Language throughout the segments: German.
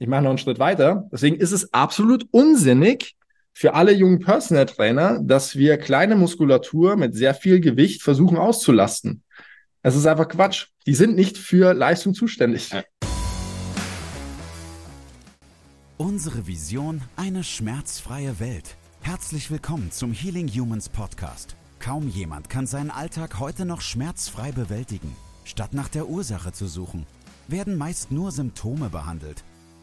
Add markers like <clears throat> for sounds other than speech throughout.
ich mache noch einen Schritt weiter. Deswegen ist es absolut unsinnig für alle jungen Personal Trainer, dass wir kleine Muskulatur mit sehr viel Gewicht versuchen auszulasten. Es ist einfach Quatsch. Die sind nicht für Leistung zuständig. Ja. Unsere Vision, eine schmerzfreie Welt. Herzlich willkommen zum Healing Humans Podcast. Kaum jemand kann seinen Alltag heute noch schmerzfrei bewältigen. Statt nach der Ursache zu suchen, werden meist nur Symptome behandelt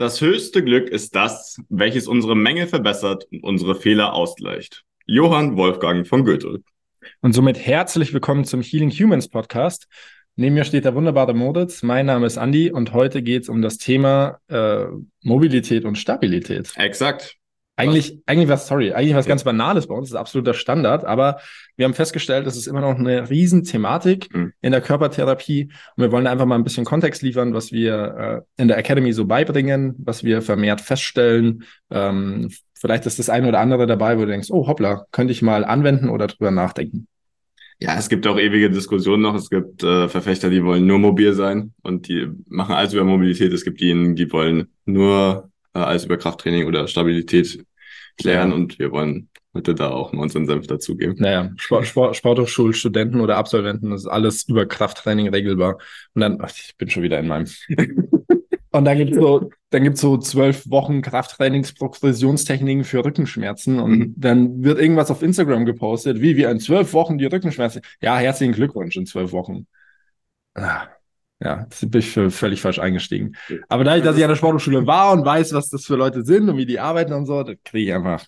Das höchste Glück ist das, welches unsere Mängel verbessert und unsere Fehler ausgleicht. Johann Wolfgang von Goethe. Und somit herzlich willkommen zum Healing Humans Podcast. Neben mir steht der wunderbare Moritz. Mein Name ist Andi und heute geht es um das Thema äh, Mobilität und Stabilität. Exakt. Eigentlich, eigentlich was, sorry, eigentlich was ganz Banales bei uns, das ist absoluter Standard, aber wir haben festgestellt, das ist immer noch eine Riesenthematik mhm. in der Körpertherapie und wir wollen einfach mal ein bisschen Kontext liefern, was wir äh, in der Academy so beibringen, was wir vermehrt feststellen. Ähm, vielleicht ist das eine oder andere dabei, wo du denkst, oh hoppla, könnte ich mal anwenden oder drüber nachdenken. Ja, es gibt auch ewige Diskussionen noch. Es gibt äh, Verfechter, die wollen nur mobil sein und die machen alles über Mobilität. Es gibt diejenigen, die wollen nur äh, alles über Krafttraining oder Stabilität klären und wir wollen heute da auch mal unseren Senf dazugeben. Naja, Sport, Sport, Sporthochschulstudenten oder Absolventen, das ist alles über Krafttraining regelbar. Und dann, ach, ich bin schon wieder in meinem. <laughs> und dann gibt's so, dann gibt's so zwölf Wochen Krafttrainingsprogressionstechniken für Rückenschmerzen und mhm. dann wird irgendwas auf Instagram gepostet, wie wir in zwölf Wochen die Rückenschmerzen. Ja, herzlichen Glückwunsch in zwölf Wochen. Ah. Ja, das bin ich für völlig falsch eingestiegen. Aber da ich, dass ich an der Sporthochschule war und weiß, was das für Leute sind und wie die arbeiten und so, da kriege ich einfach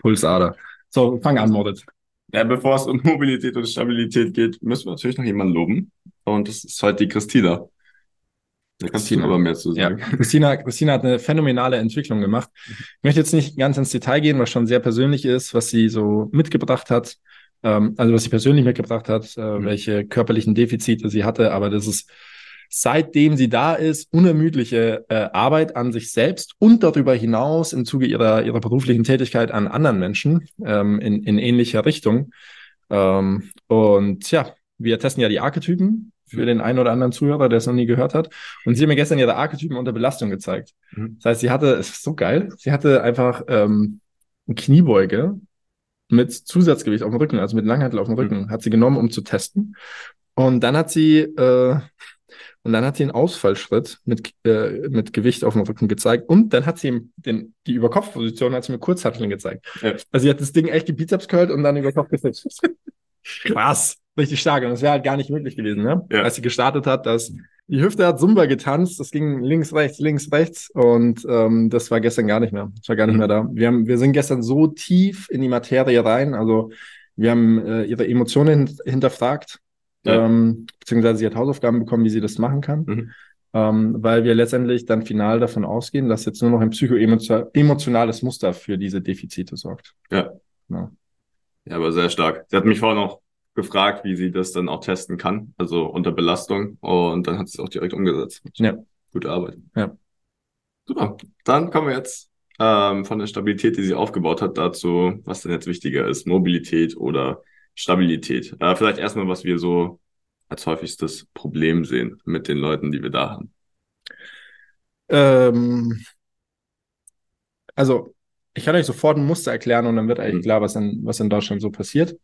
Pulsader. So, fang an, Moritz. Ja, bevor es um Mobilität und Stabilität geht, müssen wir natürlich noch jemanden loben. Und das ist halt die Christina. Da kannst Christina. du aber mehr zu sagen. Ja, Christina, Christina hat eine phänomenale Entwicklung gemacht. Ich möchte jetzt nicht ganz ins Detail gehen, was schon sehr persönlich ist, was sie so mitgebracht hat. Ähm, also was sie persönlich mitgebracht hat, äh, mhm. welche körperlichen Defizite sie hatte, aber das ist seitdem sie da ist, unermüdliche äh, Arbeit an sich selbst und darüber hinaus im Zuge ihrer, ihrer beruflichen Tätigkeit an anderen Menschen ähm, in, in ähnlicher Richtung. Ähm, und ja, wir testen ja die Archetypen für den einen oder anderen Zuhörer, der es noch nie gehört hat. Und sie haben mir gestern ihre Archetypen unter Belastung gezeigt. Mhm. Das heißt, sie hatte, es ist so geil, sie hatte einfach ähm, eine Kniebeuge mit Zusatzgewicht auf dem Rücken, also mit Langhantel auf dem Rücken, mhm. hat sie genommen, um zu testen. Und dann hat sie äh, und dann hat sie einen Ausfallschritt mit, äh, mit Gewicht auf dem Rücken gezeigt. Und dann hat sie ihm den, die Überkopfposition hat sie mir Kurzhanteln gezeigt. Ja. Also sie hat das Ding echt die Bizeps curlt und dann über Kopf gesetzt. <laughs> Krass. Richtig stark. Und das wäre halt gar nicht möglich gewesen, ne? Ja. Als sie gestartet hat, dass die Hüfte hat Zumba getanzt, das ging links, rechts, links, rechts und ähm, das war gestern gar nicht mehr. Das war gar nicht mhm. mehr da. Wir, haben, wir sind gestern so tief in die Materie rein, also wir haben äh, ihre Emotionen hinterfragt, ja. ähm, beziehungsweise sie hat Hausaufgaben bekommen, wie sie das machen kann. Mhm. Ähm, weil wir letztendlich dann final davon ausgehen, dass jetzt nur noch ein psychoemotionales Muster für diese Defizite sorgt. Ja. ja. Ja, aber sehr stark. Sie hat mich vorhin noch gefragt, wie sie das dann auch testen kann, also unter Belastung. Und dann hat sie es auch direkt umgesetzt. Ja. Gute Arbeit. Ja. Super. Dann kommen wir jetzt ähm, von der Stabilität, die sie aufgebaut hat, dazu, was denn jetzt wichtiger ist, Mobilität oder Stabilität. Äh, vielleicht erstmal, was wir so als häufigstes Problem sehen mit den Leuten, die wir da haben. Ähm, also, ich kann euch sofort ein Muster erklären und dann wird eigentlich mhm. klar, was in, was in Deutschland so passiert.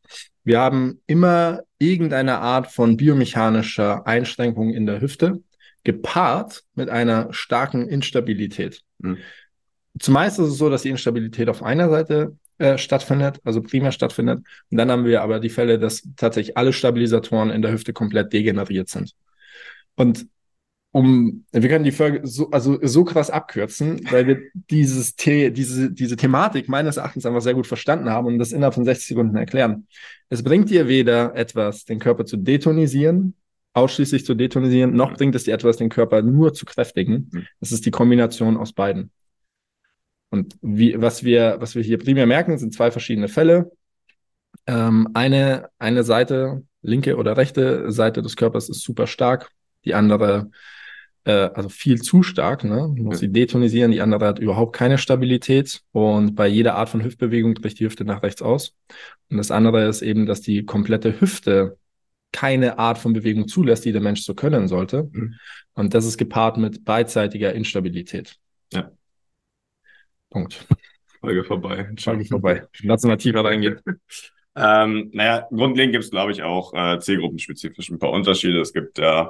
Wir haben immer irgendeine Art von biomechanischer Einschränkung in der Hüfte, gepaart mit einer starken Instabilität. Mhm. Zumeist ist es so, dass die Instabilität auf einer Seite äh, stattfindet, also primär stattfindet. Und dann haben wir aber die Fälle, dass tatsächlich alle Stabilisatoren in der Hüfte komplett degeneriert sind. Und um, wir können die Folge so, also so krass abkürzen, weil wir dieses The diese, diese Thematik meines Erachtens einfach sehr gut verstanden haben und das innerhalb von 60 Sekunden erklären. Es bringt dir weder etwas, den Körper zu detonisieren, ausschließlich zu detonisieren, noch bringt es dir etwas, den Körper nur zu kräftigen. Es ist die Kombination aus beiden. Und wie, was wir, was wir hier primär merken, sind zwei verschiedene Fälle. Ähm, eine, eine Seite, linke oder rechte Seite des Körpers ist super stark. Die andere, äh, also viel zu stark, ne? Muss sie detonisieren. Die andere hat überhaupt keine Stabilität. Und bei jeder Art von Hüftbewegung bricht die Hüfte nach rechts aus. Und das andere ist eben, dass die komplette Hüfte keine Art von Bewegung zulässt, die der Mensch so können sollte. Mhm. Und das ist gepaart mit beidseitiger Instabilität. Ja. Punkt. Folge vorbei. Folge vorbei. Lass mal tiefer reingehen. ähm, naja, grundlegend gibt es, glaube ich, auch äh, zielgruppenspezifisch ein paar Unterschiede. Es gibt ja äh,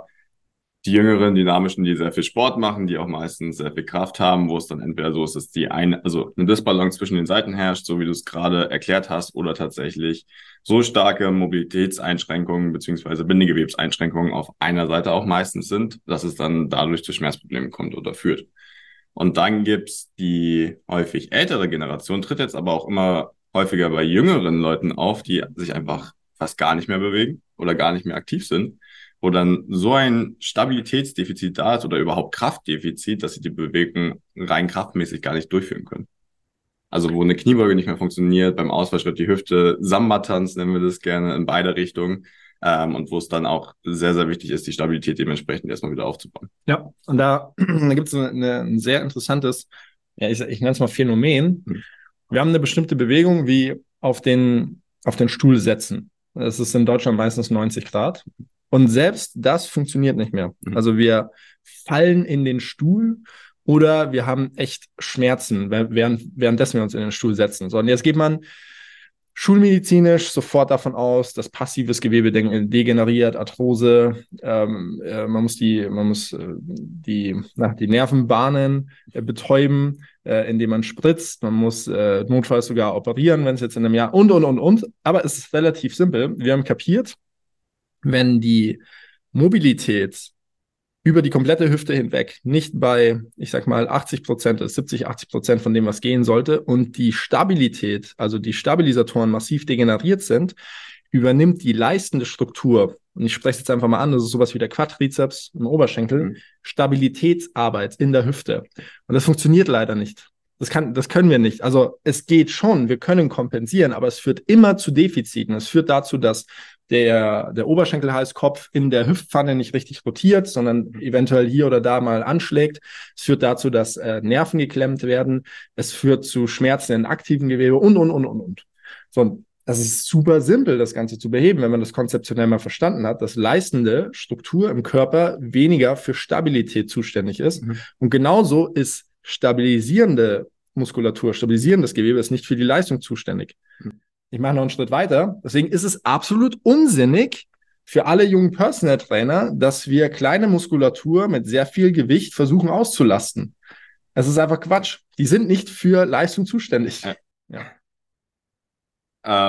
die jüngeren, dynamischen, die sehr viel Sport machen, die auch meistens sehr viel Kraft haben, wo es dann entweder so ist, dass die eine, also eine Disbalance zwischen den Seiten herrscht, so wie du es gerade erklärt hast, oder tatsächlich so starke Mobilitätseinschränkungen beziehungsweise Bindegewebseinschränkungen auf einer Seite auch meistens sind, dass es dann dadurch zu Schmerzproblemen kommt oder führt. Und dann gibt's die häufig ältere Generation, tritt jetzt aber auch immer häufiger bei jüngeren Leuten auf, die sich einfach fast gar nicht mehr bewegen oder gar nicht mehr aktiv sind wo dann so ein Stabilitätsdefizit da ist oder überhaupt Kraftdefizit, dass sie die Bewegung rein kraftmäßig gar nicht durchführen können. Also wo eine Kniebeuge nicht mehr funktioniert, beim Ausfallschritt die Hüfte, Samba-Tanz nennen wir das gerne, in beide Richtungen. Ähm, und wo es dann auch sehr, sehr wichtig ist, die Stabilität dementsprechend erstmal wieder aufzubauen. Ja, und da, <clears throat> da gibt es ein sehr interessantes, ja, ich, ich nenne es mal Phänomen. Hm. Wir haben eine bestimmte Bewegung wie auf den, auf den Stuhl setzen. Das ist in Deutschland meistens 90 Grad. Und selbst das funktioniert nicht mehr. Mhm. Also wir fallen in den Stuhl oder wir haben echt Schmerzen, während, währenddessen wir uns in den Stuhl setzen. So, und jetzt geht man schulmedizinisch sofort davon aus, dass passives Gewebe degeneriert, Arthrose, ähm, äh, man muss die, man muss äh, die, na, die Nervenbahnen äh, betäuben, äh, indem man spritzt, man muss äh, notfalls sogar operieren, wenn es jetzt in einem Jahr und und und und. Aber es ist relativ simpel. Wir haben kapiert, wenn die Mobilität über die komplette Hüfte hinweg nicht bei, ich sag mal, 80 Prozent ist, 70, 80 Prozent von dem, was gehen sollte und die Stabilität, also die Stabilisatoren massiv degeneriert sind, übernimmt die leistende Struktur, und ich spreche es jetzt einfach mal an, das ist sowas wie der Quadrizeps im Oberschenkel, mhm. Stabilitätsarbeit in der Hüfte. Und das funktioniert leider nicht. Das, kann, das können wir nicht. Also es geht schon, wir können kompensieren, aber es führt immer zu Defiziten. Es führt dazu, dass der, der Oberschenkelhalskopf in der Hüftpfanne nicht richtig rotiert, sondern eventuell hier oder da mal anschlägt. Es führt dazu, dass äh, Nerven geklemmt werden. Es führt zu Schmerzen in aktiven Gewebe und, und, und, und, und. So, das ist super simpel, das Ganze zu beheben, wenn man das konzeptionell mal verstanden hat, dass leistende Struktur im Körper weniger für Stabilität zuständig ist. Mhm. Und genauso ist stabilisierende Muskulatur, stabilisierendes Gewebe ist nicht für die Leistung zuständig. Mhm. Ich mache noch einen Schritt weiter. Deswegen ist es absolut unsinnig für alle jungen Personal Trainer, dass wir kleine Muskulatur mit sehr viel Gewicht versuchen auszulasten. Es ist einfach Quatsch. Die sind nicht für Leistung zuständig. Ja. Ja.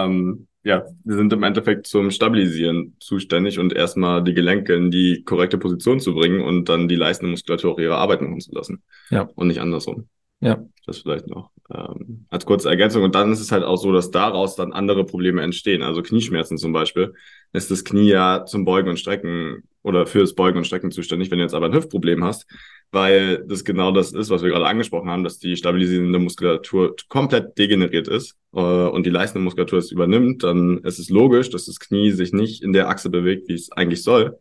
Ähm, ja, wir sind im Endeffekt zum Stabilisieren zuständig und erstmal die Gelenke in die korrekte Position zu bringen und dann die leistende Muskulatur ihre Arbeit machen zu lassen. Ja. Und nicht andersrum. Ja. Das vielleicht noch ähm, als kurze Ergänzung. Und dann ist es halt auch so, dass daraus dann andere Probleme entstehen. Also Knieschmerzen zum Beispiel ist das Knie ja zum Beugen und Strecken oder fürs Beugen und Strecken zuständig, wenn du jetzt aber ein Hüftproblem hast, weil das genau das ist, was wir gerade angesprochen haben, dass die stabilisierende Muskulatur komplett degeneriert ist äh, und die leistende Muskulatur es übernimmt, dann ist es logisch, dass das Knie sich nicht in der Achse bewegt, wie es eigentlich soll.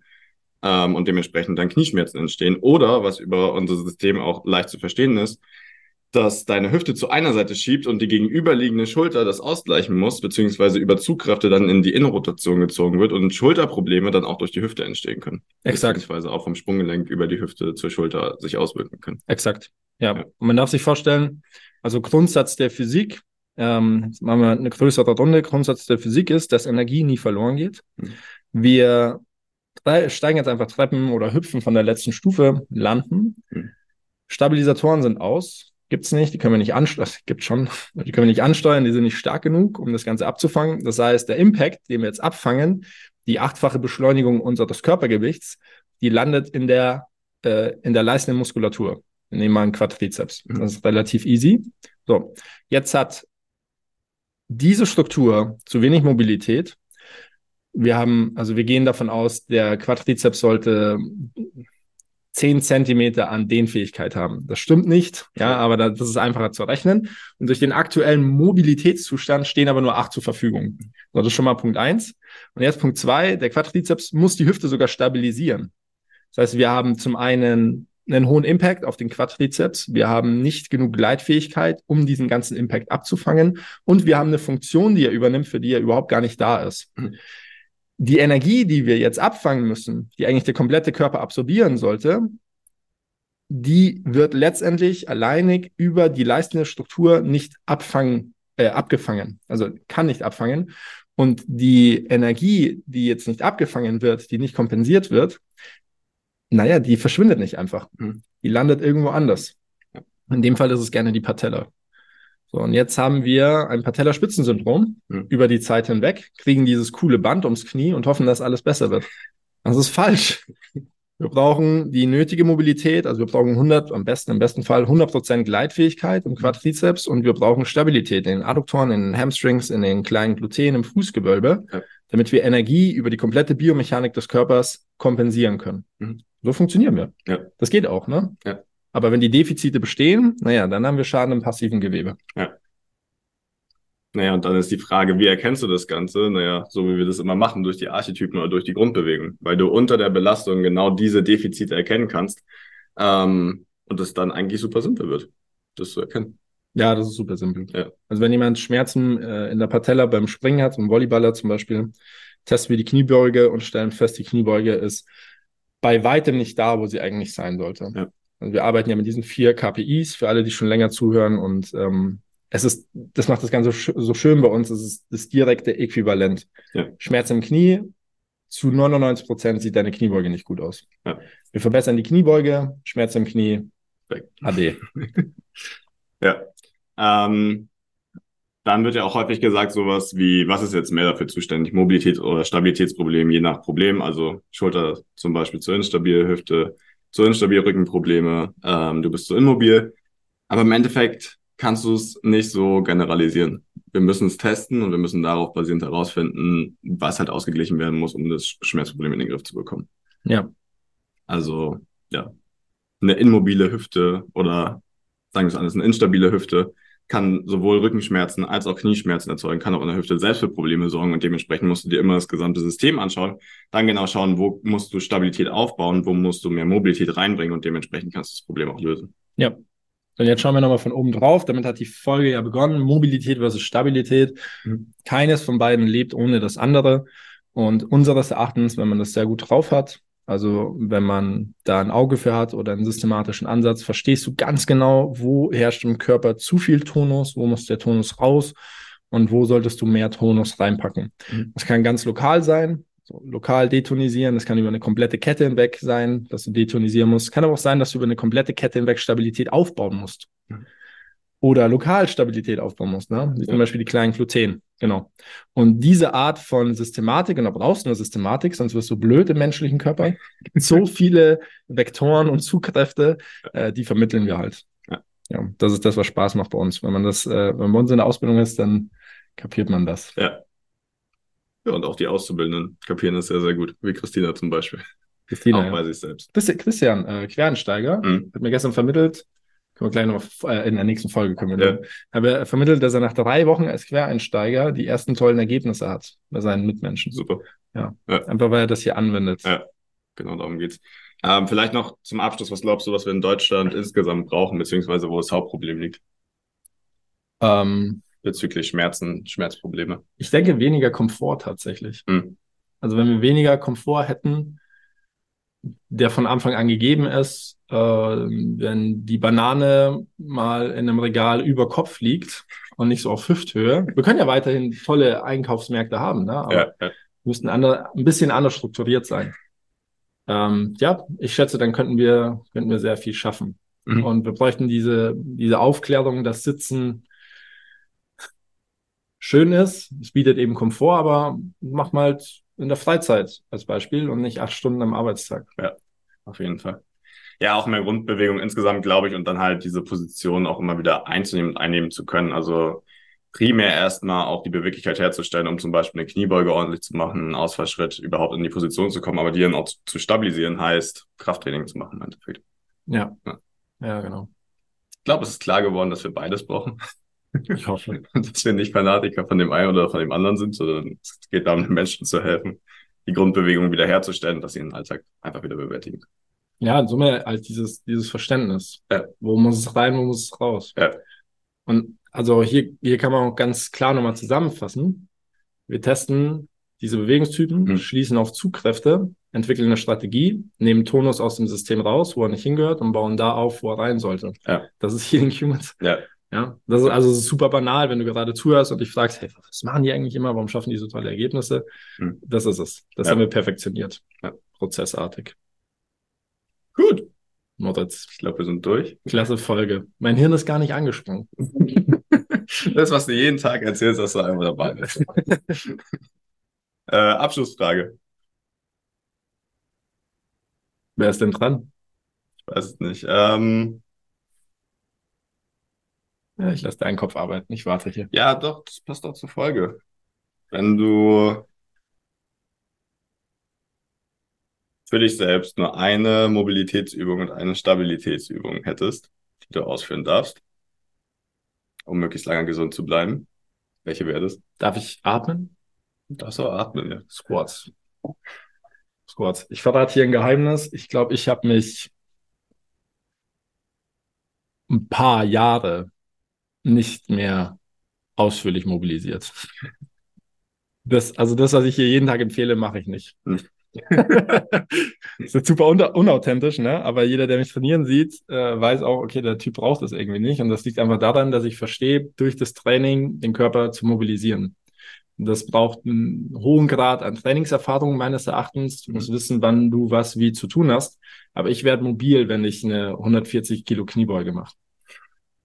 Ähm, und dementsprechend dann Knieschmerzen entstehen. Oder, was über unser System auch leicht zu verstehen ist, dass deine Hüfte zu einer Seite schiebt und die gegenüberliegende Schulter das ausgleichen muss, beziehungsweise über Zugkräfte dann in die Innenrotation gezogen wird und Schulterprobleme dann auch durch die Hüfte entstehen können. Exakt. Beziehungsweise auch vom Sprunggelenk über die Hüfte zur Schulter sich auswirken können. Exakt. Ja. ja. Und man darf sich vorstellen, also Grundsatz der Physik, ähm, jetzt machen wir eine größere Runde, Grundsatz der Physik ist, dass Energie nie verloren geht. Mhm. Wir steigen jetzt einfach Treppen oder hüpfen von der letzten Stufe, landen. Mhm. Stabilisatoren sind aus, Gibt es nicht, die können wir nicht ansteuern, gibt schon, die können wir nicht ansteuern, die sind nicht stark genug, um das Ganze abzufangen. Das heißt, der Impact, den wir jetzt abfangen, die achtfache Beschleunigung unseres Körpergewichts, die landet in der, äh, in der leistenden Muskulatur. Wir nehmen mal einen Quadrizeps. Mhm. Das ist relativ easy. So, jetzt hat diese Struktur zu wenig Mobilität, Wir haben, also wir gehen davon aus, der Quadrizeps sollte 10 Zentimeter an Dehnfähigkeit haben. Das stimmt nicht, ja, aber das ist einfacher zu rechnen. Und durch den aktuellen Mobilitätszustand stehen aber nur acht zur Verfügung. So, das ist schon mal Punkt eins. Und jetzt Punkt zwei, der Quadrizeps muss die Hüfte sogar stabilisieren. Das heißt, wir haben zum einen einen hohen Impact auf den Quadrizeps. Wir haben nicht genug Gleitfähigkeit, um diesen ganzen Impact abzufangen. Und wir haben eine Funktion, die er übernimmt, für die er überhaupt gar nicht da ist. Die Energie, die wir jetzt abfangen müssen, die eigentlich der komplette Körper absorbieren sollte, die wird letztendlich alleinig über die leistende Struktur nicht abfangen, äh, abgefangen. Also kann nicht abfangen. Und die Energie, die jetzt nicht abgefangen wird, die nicht kompensiert wird, naja, die verschwindet nicht einfach. Mhm. Die landet irgendwo anders. In dem Fall ist es gerne die Patella. So, und jetzt haben wir ein Patellaspitzensyndrom mhm. über die Zeit hinweg, kriegen dieses coole Band ums Knie und hoffen, dass alles besser wird. Das ist falsch. Wir brauchen die nötige Mobilität, also wir brauchen 100, am besten, im besten Fall 100% Gleitfähigkeit im Quadrizeps und wir brauchen Stabilität in den Adduktoren, in den Hamstrings, in den kleinen Gluten, im Fußgewölbe, ja. damit wir Energie über die komplette Biomechanik des Körpers kompensieren können. Mhm. So funktionieren wir. Ja. Das geht auch, ne? Ja. Aber wenn die Defizite bestehen, naja, dann haben wir Schaden im passiven Gewebe. Ja. Naja, und dann ist die Frage, wie erkennst du das Ganze? Naja, so wie wir das immer machen, durch die Archetypen oder durch die Grundbewegung, weil du unter der Belastung genau diese Defizite erkennen kannst ähm, und es dann eigentlich super simpel wird, das zu erkennen. Ja, das ist super simpel. Ja. Also wenn jemand Schmerzen äh, in der Patella beim Springen hat, ein Volleyballer zum Beispiel, testen wir die Kniebeuge und stellen fest, die Kniebeuge ist bei weitem nicht da, wo sie eigentlich sein sollte. Ja. Also wir arbeiten ja mit diesen vier KPIs für alle, die schon länger zuhören und ähm, es ist, das macht das Ganze so schön bei uns, es ist das direkte Äquivalent. Ja. Schmerz im Knie, zu 99 Prozent sieht deine Kniebeuge nicht gut aus. Ja. Wir verbessern die Kniebeuge, Schmerz im Knie, Weg. AD. <laughs> ja. Ähm, dann wird ja auch häufig gesagt sowas wie, was ist jetzt mehr dafür zuständig? Mobilität oder Stabilitätsproblem, je nach Problem. Also Schulter zum Beispiel zu instabil, Hüfte zu instabil, Rückenprobleme, ähm, du bist zu immobil. Aber im Endeffekt kannst du es nicht so generalisieren. Wir müssen es testen und wir müssen darauf basierend herausfinden, was halt ausgeglichen werden muss, um das Schmerzproblem in den Griff zu bekommen. Ja. Also, ja. Eine immobile Hüfte oder sagen wir es anders, eine instabile Hüfte kann sowohl Rückenschmerzen als auch Knieschmerzen erzeugen, kann auch in der Hüfte selbst für Probleme sorgen und dementsprechend musst du dir immer das gesamte System anschauen, dann genau schauen, wo musst du Stabilität aufbauen, wo musst du mehr Mobilität reinbringen und dementsprechend kannst du das Problem auch lösen. Ja. Und jetzt schauen wir nochmal von oben drauf. Damit hat die Folge ja begonnen. Mobilität versus Stabilität. Mhm. Keines von beiden lebt ohne das andere. Und unseres Erachtens, wenn man das sehr gut drauf hat, also wenn man da ein Auge für hat oder einen systematischen Ansatz, verstehst du ganz genau, wo herrscht im Körper zu viel Tonus, wo muss der Tonus raus und wo solltest du mehr Tonus reinpacken. Mhm. Das kann ganz lokal sein, so lokal detonisieren, das kann über eine komplette Kette hinweg sein, dass du detonisieren musst. Kann aber auch sein, dass du über eine komplette Kette hinweg Stabilität aufbauen musst. Mhm oder Lokalstabilität aufbauen muss, ne? wie zum Beispiel die kleinen Gluten. Genau. Und diese Art von Systematik, und da brauchst du eine Systematik, sonst wirst du blöd im menschlichen Körper. so <laughs> viele Vektoren und Zugkräfte, äh, die vermitteln wir halt. Ja. ja. Das ist das, was Spaß macht bei uns. Wenn man das, äh, wenn man bei uns in der Ausbildung ist, dann kapiert man das. Ja. Ja, und auch die Auszubildenden kapieren das sehr, sehr gut, wie Christina zum Beispiel. Christina. Auch ja. bei sich selbst. Christian, äh, Quereinsteiger, mhm. hat mir gestern vermittelt, können wir gleich noch äh, in der nächsten Folge können wir ja. Aber vermittelt, dass er nach drei Wochen als Quereinsteiger die ersten tollen Ergebnisse hat bei seinen Mitmenschen. Super. Ja. ja. Einfach weil er das hier anwendet. Ja, genau darum geht's. Ähm, vielleicht noch zum Abschluss, was glaubst du, was wir in Deutschland insgesamt brauchen, beziehungsweise wo das Hauptproblem liegt? Ähm, Bezüglich Schmerzen, Schmerzprobleme. Ich denke weniger Komfort tatsächlich. Mhm. Also wenn wir weniger Komfort hätten, der von Anfang an gegeben ist, äh, wenn die Banane mal in einem Regal über Kopf liegt und nicht so auf Hüfthöhe. Wir können ja weiterhin tolle Einkaufsmärkte haben, ne? aber ja, ja. müssten andere, ein bisschen anders strukturiert sein. Ähm, ja, ich schätze, dann könnten wir, könnten wir sehr viel schaffen. Mhm. Und wir bräuchten diese, diese Aufklärung, dass Sitzen schön ist. Es bietet eben Komfort, aber mach mal halt in der Freizeit als Beispiel und nicht acht Stunden am Arbeitstag. Ja, auf jeden Fall. Ja, auch mehr Grundbewegung insgesamt, glaube ich, und dann halt diese Position auch immer wieder einzunehmen und einnehmen zu können. Also primär erstmal auch die Beweglichkeit herzustellen, um zum Beispiel eine Kniebeuge ordentlich zu machen, einen Ausfallschritt, überhaupt in die Position zu kommen, aber die dann auch zu stabilisieren heißt, Krafttraining zu machen im Endeffekt. Ja. Ja, ja genau. Ich glaube, es ist klar geworden, dass wir beides brauchen. Ich hoffe. dass wir nicht Fanatiker von dem einen oder von dem anderen sind, sondern es geht darum, den Menschen zu helfen, die Grundbewegung wiederherzustellen, dass sie ihren Alltag einfach wieder bewältigen. Ja, in Summe halt dieses, dieses Verständnis. Ja. Wo muss es rein, wo muss es raus? Ja. Und also hier, hier kann man auch ganz klar nochmal zusammenfassen. Wir testen diese Bewegungstypen, mhm. schließen auf Zugkräfte, entwickeln eine Strategie, nehmen Tonus aus dem System raus, wo er nicht hingehört und bauen da auf, wo er rein sollte. Ja. Das ist Healing Humans. Ja. Ja, das ist also super banal, wenn du gerade zuhörst und dich fragst, hey, was machen die eigentlich immer? Warum schaffen die so tolle Ergebnisse? Mhm. Das ist es. Das ja. haben wir perfektioniert. Ja. Prozessartig. Gut. Moritz. Ich glaube, wir sind durch. Klasse Folge. Mein Hirn ist gar nicht angesprungen. <laughs> das, was du jeden Tag erzählst, dass du einmal dabei bist. äh, Abschlussfrage. Wer ist denn dran? Ich weiß es nicht. Ähm, ja, ich lasse deinen Kopf arbeiten. Ich warte hier. Ja, doch, das passt auch zur Folge. Wenn du für dich selbst nur eine Mobilitätsübung und eine Stabilitätsübung hättest, die du ausführen darfst, um möglichst lange gesund zu bleiben, welche wäre das? Darf ich atmen? Darfst du atmen, ja. Squats. Squats. Ich verrate hier ein Geheimnis. Ich glaube, ich habe mich ein paar Jahre nicht mehr ausführlich mobilisiert. Das, also das, was ich hier jeden Tag empfehle, mache ich nicht. Hm. das <laughs> ist super unauthentisch, ne? Aber jeder, der mich trainieren sieht, äh, weiß auch, okay, der Typ braucht das irgendwie nicht. Und das liegt einfach daran, dass ich verstehe, durch das Training den Körper zu mobilisieren. Das braucht einen hohen Grad an Trainingserfahrung meines Erachtens. Du musst mhm. wissen, wann du was wie zu tun hast. Aber ich werde mobil, wenn ich eine 140 Kilo Kniebeuge mache.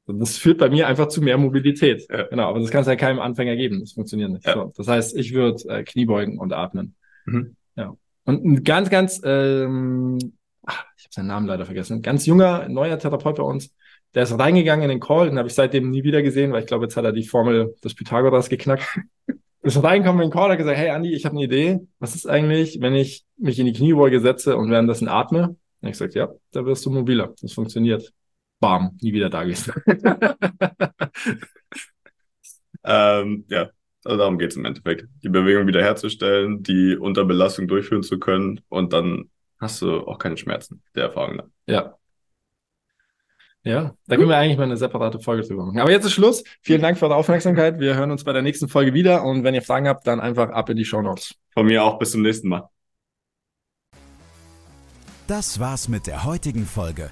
Das führt bei mir einfach zu mehr Mobilität. Ja. Genau, aber das kann es ja keinem Anfänger geben. Das funktioniert nicht. Ja. So, das heißt, ich würde äh, Kniebeugen und atmen. Mhm. Ja. Und ein ganz, ganz, ähm, ach, ich habe seinen Namen leider vergessen, ganz junger, neuer Therapeut bei uns, der ist reingegangen in den Call, den habe ich seitdem nie wieder gesehen, weil ich glaube, jetzt hat er die Formel des Pythagoras geknackt. <laughs> ist reingekommen in den Call, hat gesagt, hey Andi, ich habe eine Idee. Was ist eigentlich, wenn ich mich in die Kniebeuge setze und währenddessen atme? Und ich gesagt, ja, da wirst du mobiler. Das funktioniert. Bam, nie wieder da gehst. <laughs> ähm, ja, also darum geht es im Endeffekt. Die Bewegung wiederherzustellen, die unter Belastung durchführen zu können und dann hast du auch keine Schmerzen, der Erfahrung nach. Ja. Ja, da können wir eigentlich mal eine separate Folge drüber machen. Aber jetzt ist Schluss. Vielen Dank für eure Aufmerksamkeit. Wir hören uns bei der nächsten Folge wieder und wenn ihr Fragen habt, dann einfach ab in die Show Notes. Von mir auch bis zum nächsten Mal. Das war's mit der heutigen Folge.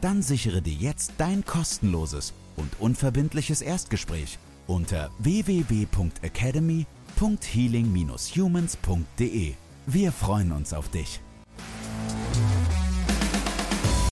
dann sichere dir jetzt dein kostenloses und unverbindliches Erstgespräch unter www.academy.healing-humans.de. Wir freuen uns auf dich.